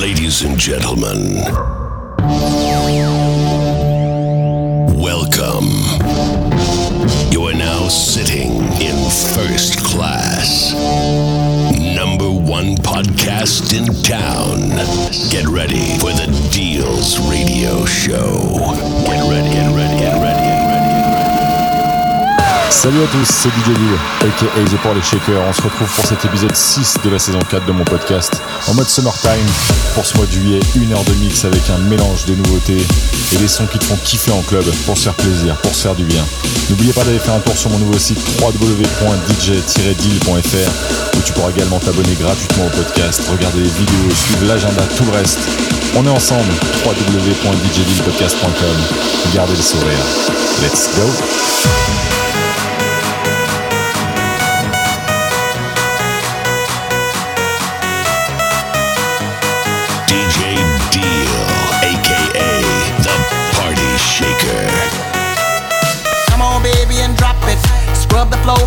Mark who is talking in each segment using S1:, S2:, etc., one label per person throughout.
S1: Ladies and gentlemen, welcome. You are now sitting in first class. Number one podcast in town. Get ready for the Deals Radio Show. Get ready, get ready, get ready.
S2: Salut à tous, c'est DJ Lil, aka The pour les Shakers. On se retrouve pour cet épisode 6 de la saison 4 de mon podcast en mode summertime pour ce mois de juillet. Une heure de mix avec un mélange de nouveautés et des sons qui te font kiffer en club pour se faire plaisir, pour se faire du bien. N'oubliez pas d'aller faire un tour sur mon nouveau site www.dj-deal.fr où tu pourras également t'abonner gratuitement au podcast, regarder les vidéos, suivre l'agenda, tout le reste. On est ensemble, www.djdealpodcast.com. Gardez le sourire. Let's go!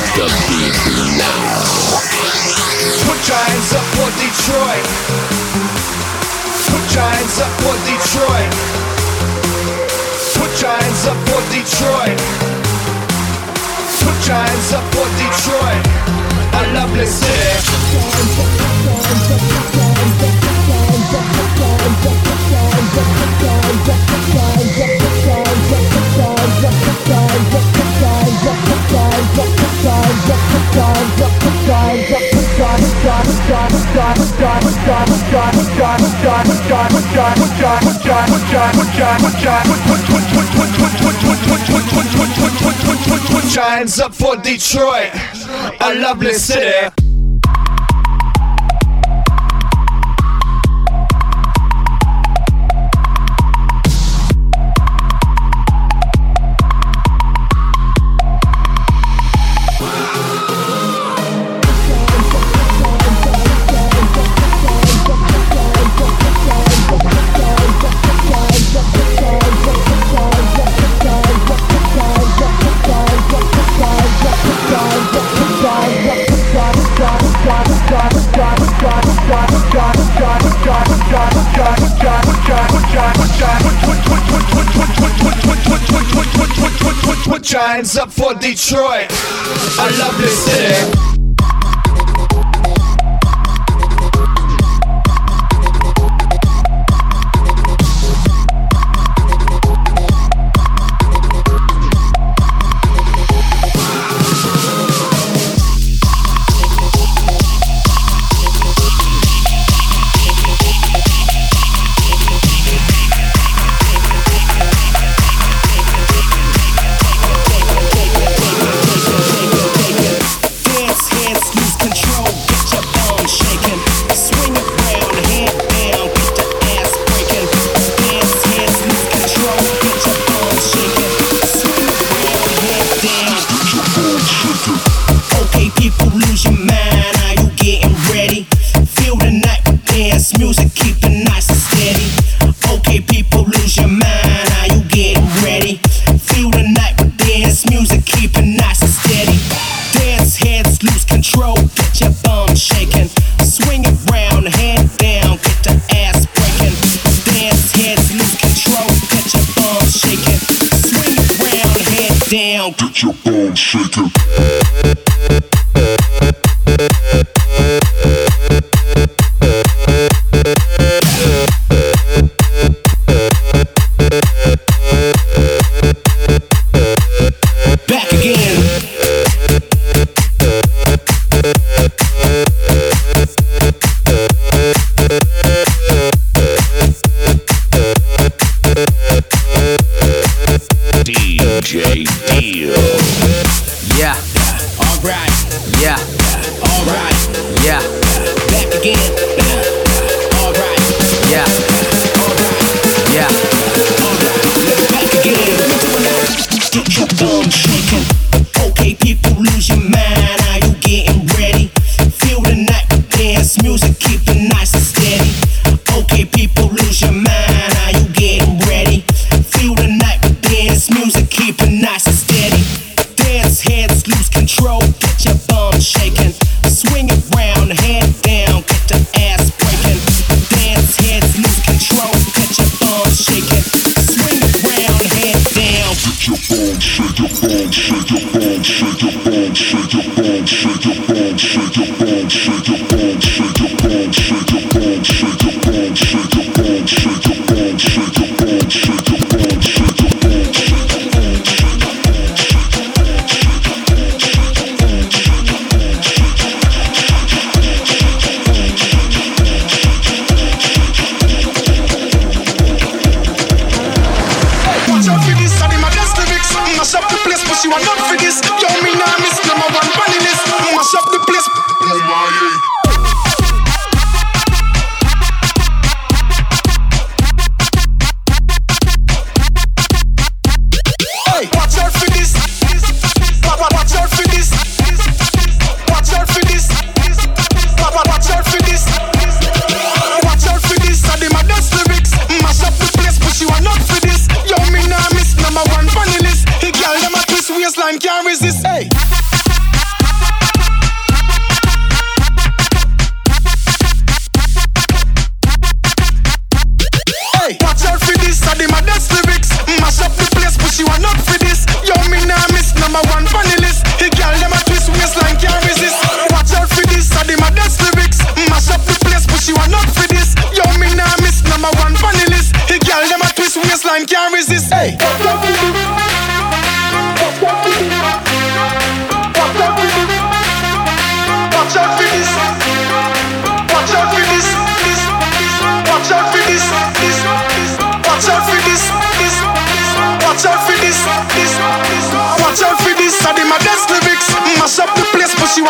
S1: drop the beat now.
S3: Put your hands up for Detroit. Put your hands up for Detroit. Put your hands up for Detroit. Put your hands up for Detroit. A lovely city. Hands up for Detroit. A lovely city.
S4: Hands up for Detroit. I love this city.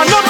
S5: I'm not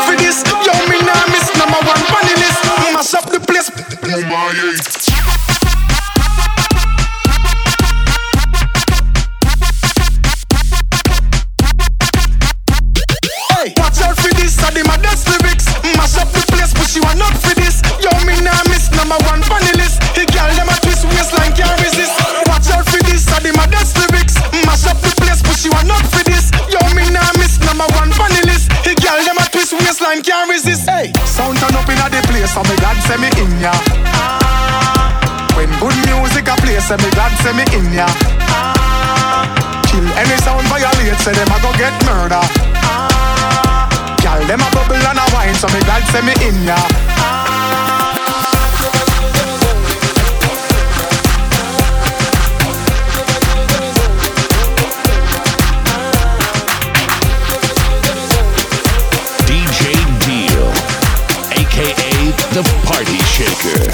S5: say me glad say me in ya.
S1: Ah.
S6: Kill any sound violate, say them a go
S4: get
S7: murder. Ah. Them a bubble and a wine, so me glad say me
S4: in ya. Shaker.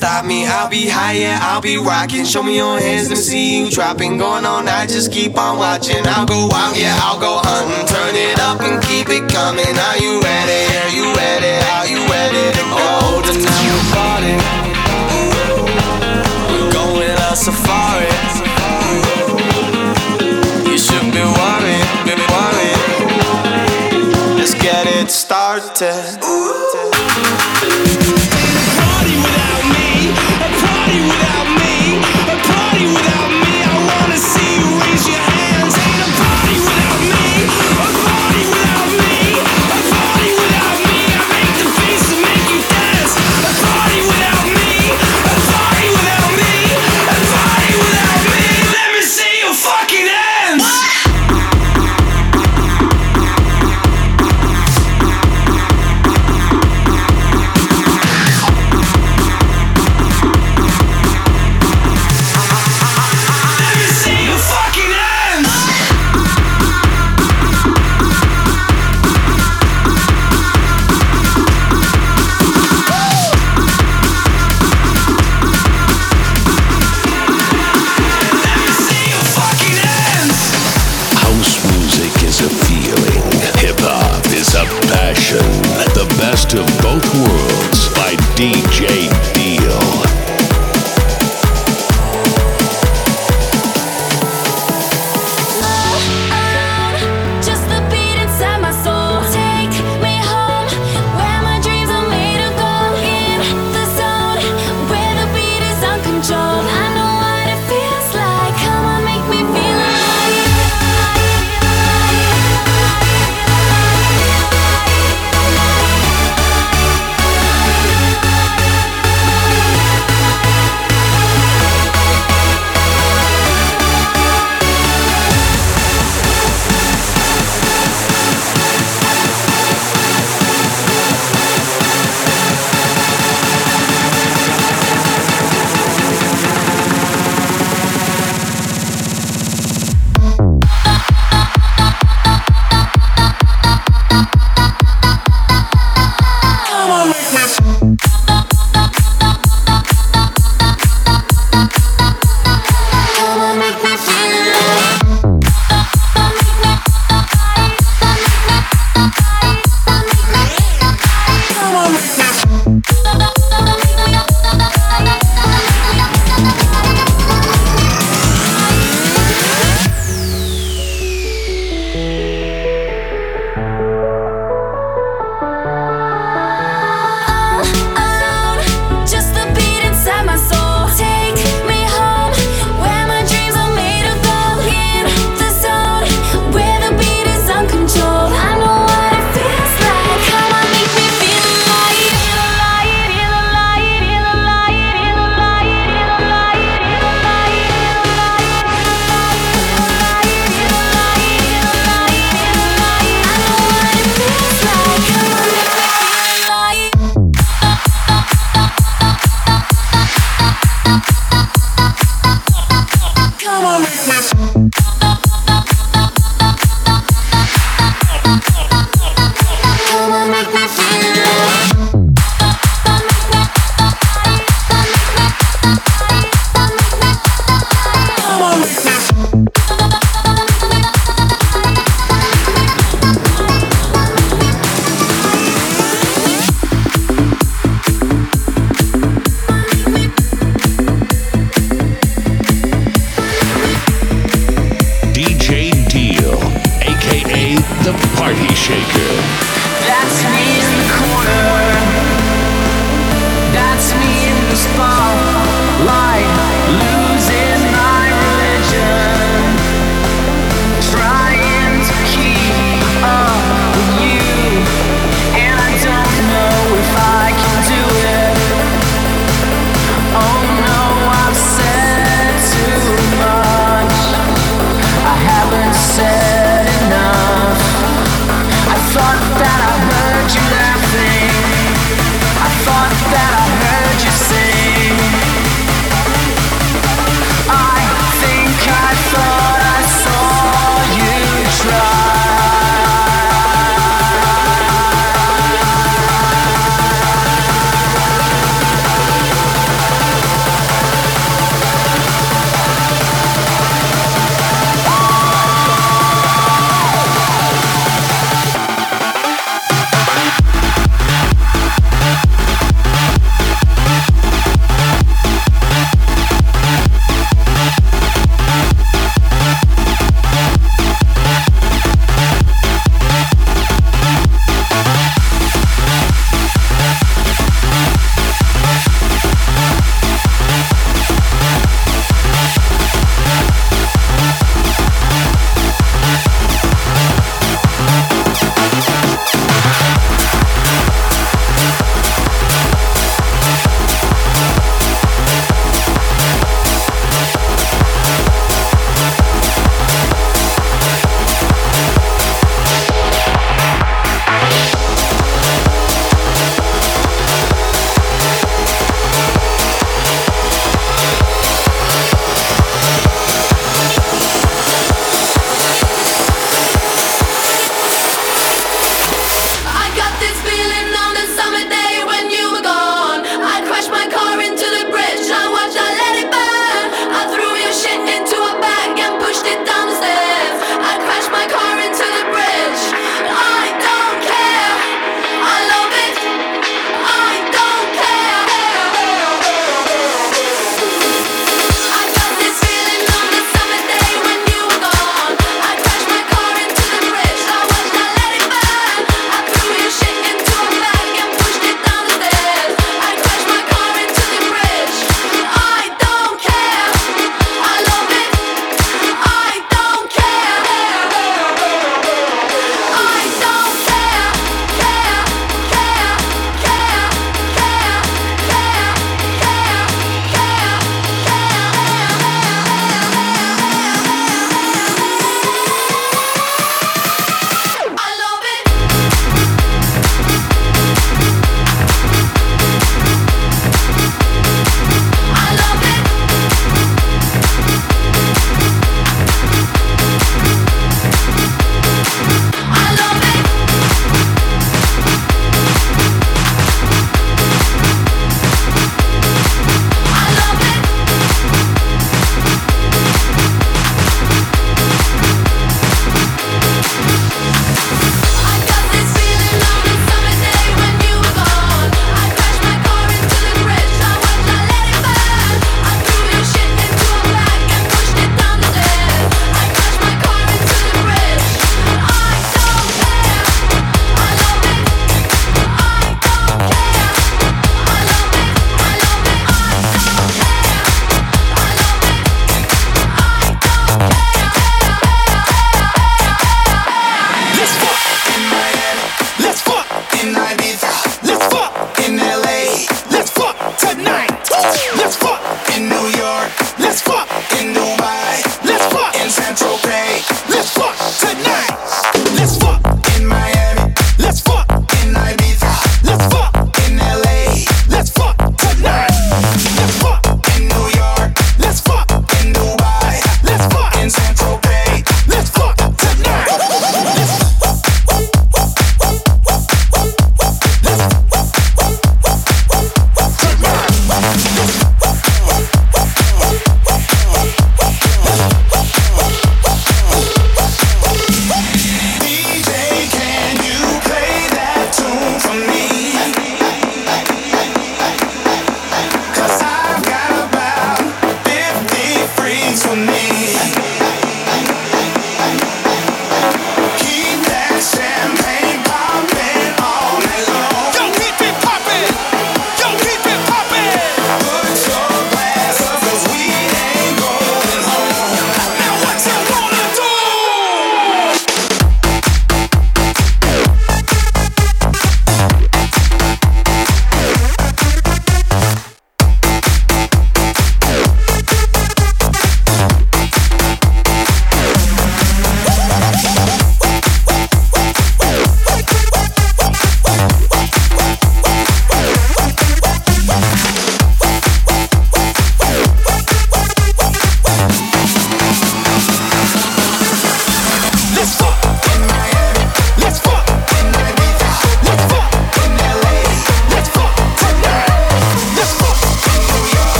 S4: stop me. I'll be higher, I'll be rocking. Show me your hands, let me see you dropping. Going on,
S8: I just keep on watching. I'll go out, yeah, I'll go hunting. Turn it up and keep it coming. Are you ready? Are you ready? Are you ready to go? Oh, tonight we're partying. Going on safari. You should be worried, be worried. Let's get it started.
S4: Ooh.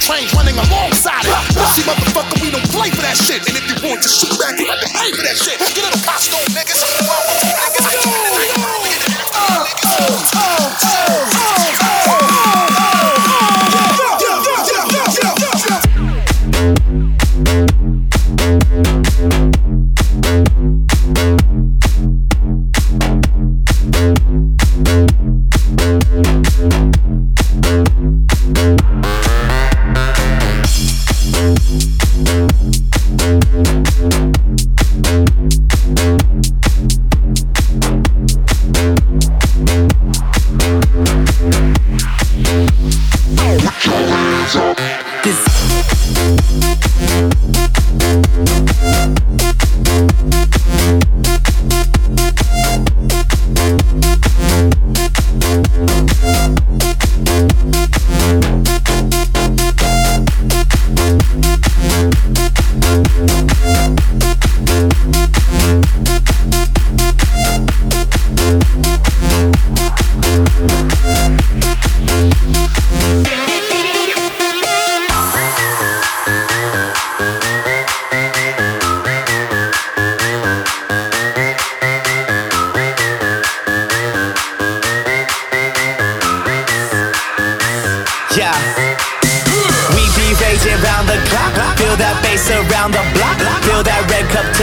S4: change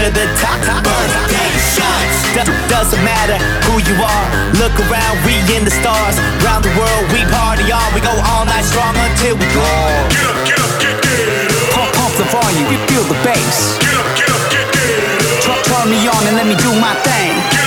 S4: to
S1: the
S9: top. Birthday shots. D- doesn't matter who you are. Look around, we in the stars. Round the world, we party on. We go all night strong until we glow. Get up, get up, get, get up. Pump, pump the volume, you feel the bass. Get up, get up, get, get up. Turn, turn me on and let me do my thing. Get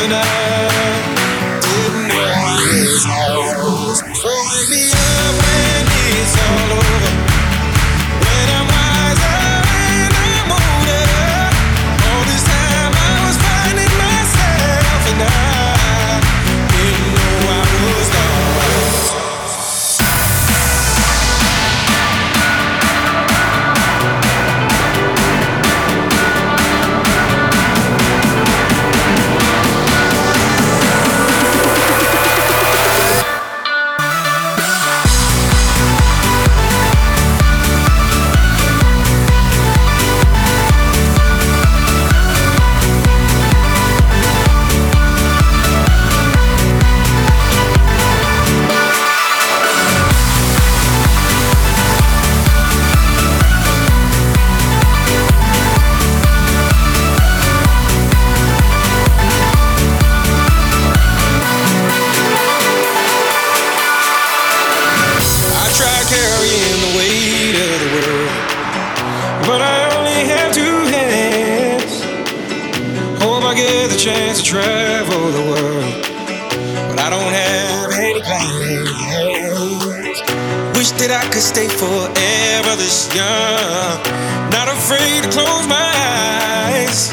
S10: listener chance to travel the world, but I don't have any plans. Wish that I could stay forever this young, not afraid to close my eyes.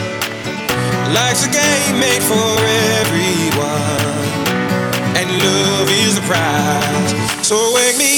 S10: Life's a game made for everyone, and love is the prize. So wake me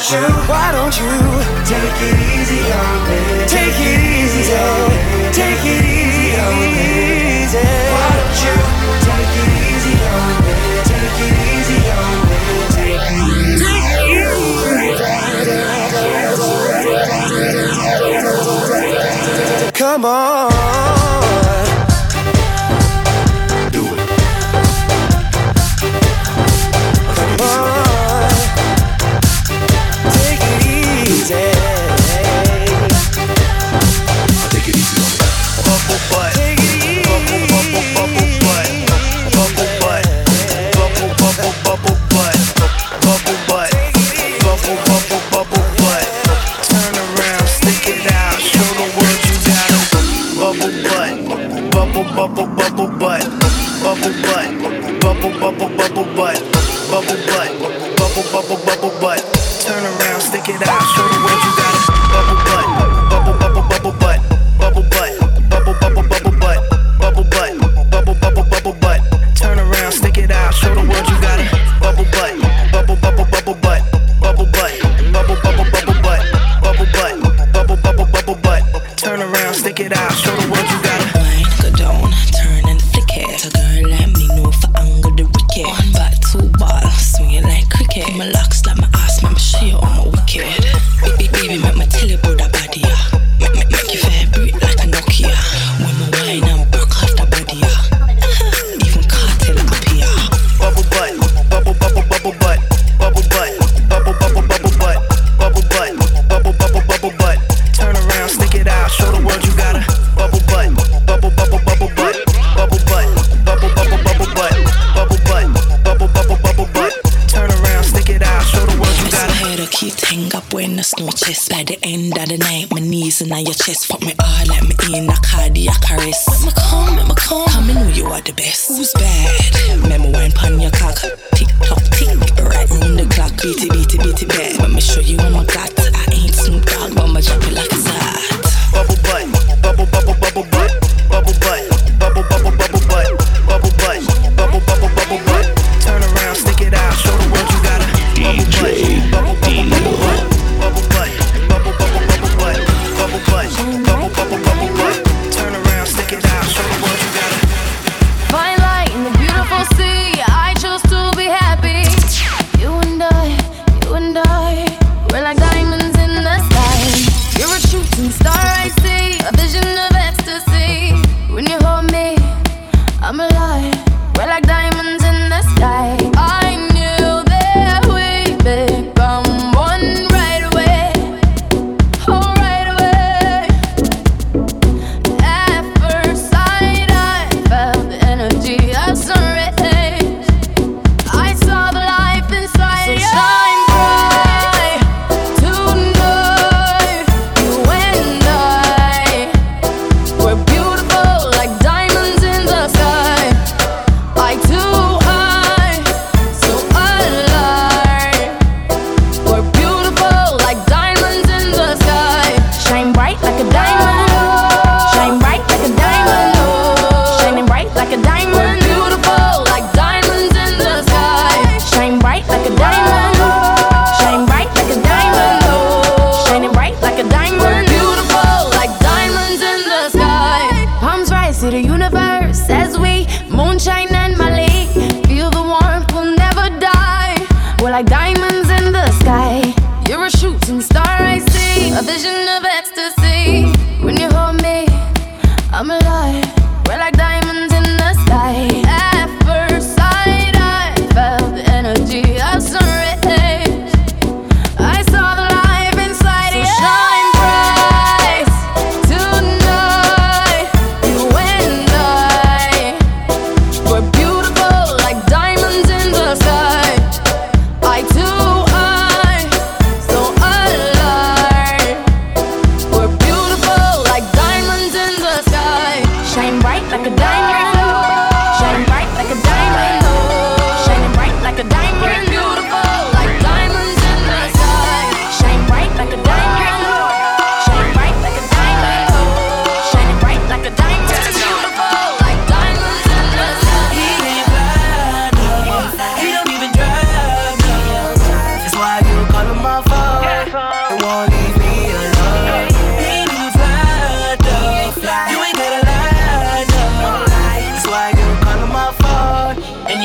S10: want you?
S11: Why don't you take it easy on me? Take it easy, take it easy on me. Why don't you take it easy on me? Take it easy on me. Take it easy. Come on. bubble bubble butt, bubble butt, bubble bubble bubble butt.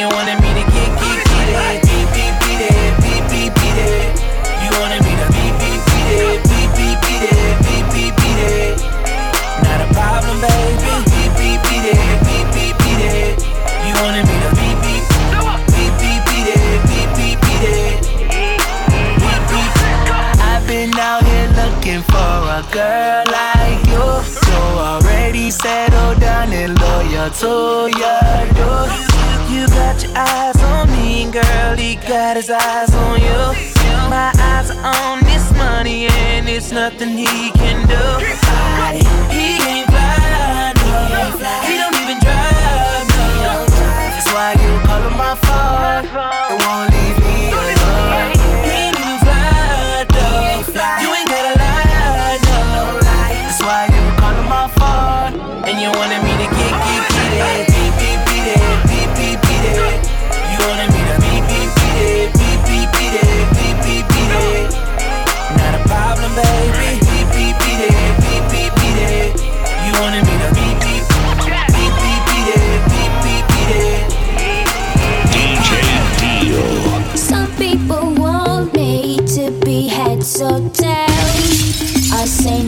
S11: you
S12: wanted me to get, get, get it. beat beep, beat it. Beep, beep, beat it. You wanted me to beat beep, beat it. beat beep, beat it. Beep, beep, beat it. Not a problem, baby. Beat beep, beat it. beat beep, beat it. You wanted me to beat beep. beat beep, beat it. beat beep, beat it. Beat beep. I've been out here looking for a girl like you. So already settled down and loyal to you eyes on me, girl, he got his eyes on you. My eyes on this money, and it's nothing he can do. He can't fly, no. He don't even drive, no. That's why you call him my phone.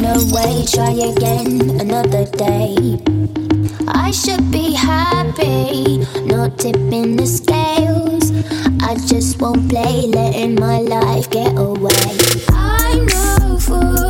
S13: away, try again another day. I should be happy, not tipping the scales. I just won't play, letting my life get away. I know
S1: for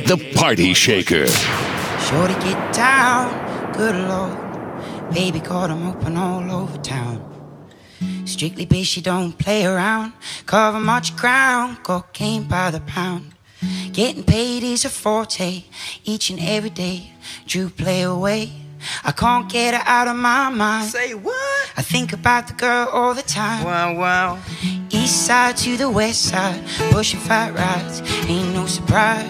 S1: aka the Party Shaker.
S14: Shorty get down, good lord. Baby got 'em open all over town. Strictly bitch, she don't play around. Cover much ground, cocaine by the pound. Getting paid is a forte, each and every day. Drew play away. I can't get her out of my mind.
S11: Say what?
S14: I think about the girl all the time.
S11: Wow, wow.
S14: East side to the west side, pushing fat rides, ain't no surprise.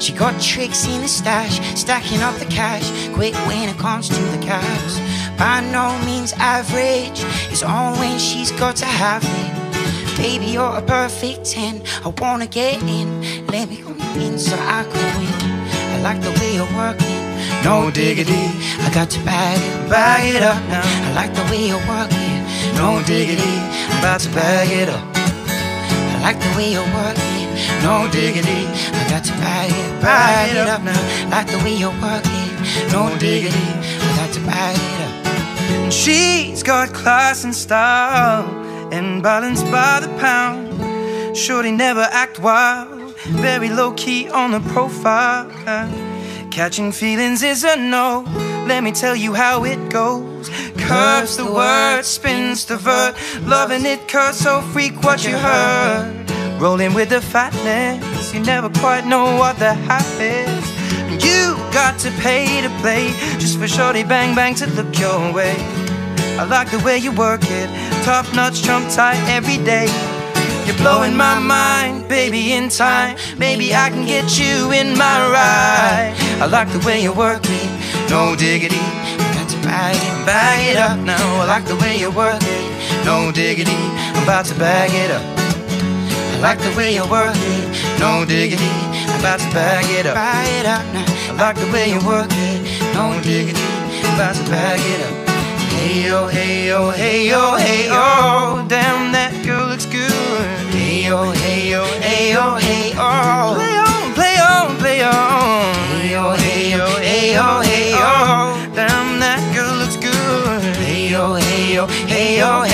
S14: She got tricks in the stash, stacking up the cash, quick when it comes to the cash. By no means average, it's on when she's got to have it. Baby, you're a perfect 10. I wanna get in, let me come in so I can win. I like the way you're working, no diggity. I got to bag it, bag it up now. I like the way you're working, no diggity. I'm about to bag it up. I like the way you're working, no diggity. I got to bag it, bag it up now. Like the way you're working, no diggity. I got to bag it up.
S11: And she's got class and style and balance by the pound. Shorty never act wild, very low key on the profile. Catching feelings is a no. Let me tell you how it goes. Curves the word, spins the verb. Loving it, cause so freak what you heard. Rolling with the fatness, you never quite know what the hype is. You got to pay to play just for shorty bang bang to look your way. I like the way you work it, top notch, trump tight every day. You're blowing my mind, baby, in time. Maybe I can get you in my ride. I like the way you work it, no diggity. Got to bag it, bag it up now. I like the way you work it, no diggity. I'm about to bag it up. Like the way you work it, no diggity. I'm about to bag it up.
S14: Bag it up now.
S11: I like the way you work it, no diggity. I'm about to bag it up. Hey yo, hey yo, hey yo, hey yo. Damn, that girl looks good. Hey yo, hey yo, hey yo, hey yo. Play on, play on, play on. Hey yo, hey yo, hey yo, hey yo. Damn, that girl looks good. Hey yo, hey yo, hey yo, hey yo.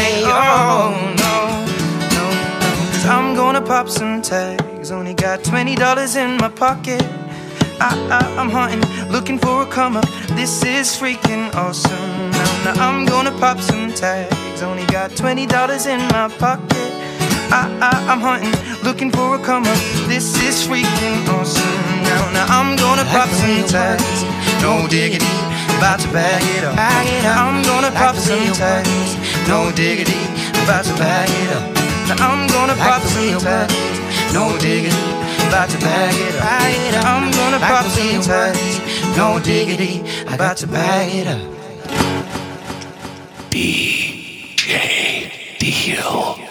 S11: Pop some tags. Only got $20 in my pocket. I, I, I'm hunting, looking for a come up. This is freaking awesome. Now, now I'm gonna pop some tags. Only got $20 in my pocket. I, I, I'm hunting, looking for a come up. This is freaking awesome. Now, now I'm gonna pop some tags. No diggity, about to bag it up.
S14: Bag it up.
S11: I'm gonna pop some tags. No diggity, about to bag it up. Now I'm gonna
S14: Like
S11: pop
S14: the
S11: some
S14: work
S11: tags. No diggity, about to bag it up.
S14: Bag it up.
S11: I'm gonna
S14: Like
S11: pop
S14: the
S11: some
S14: work
S11: tags. No diggity, about to bag it up.
S1: DJ Deal.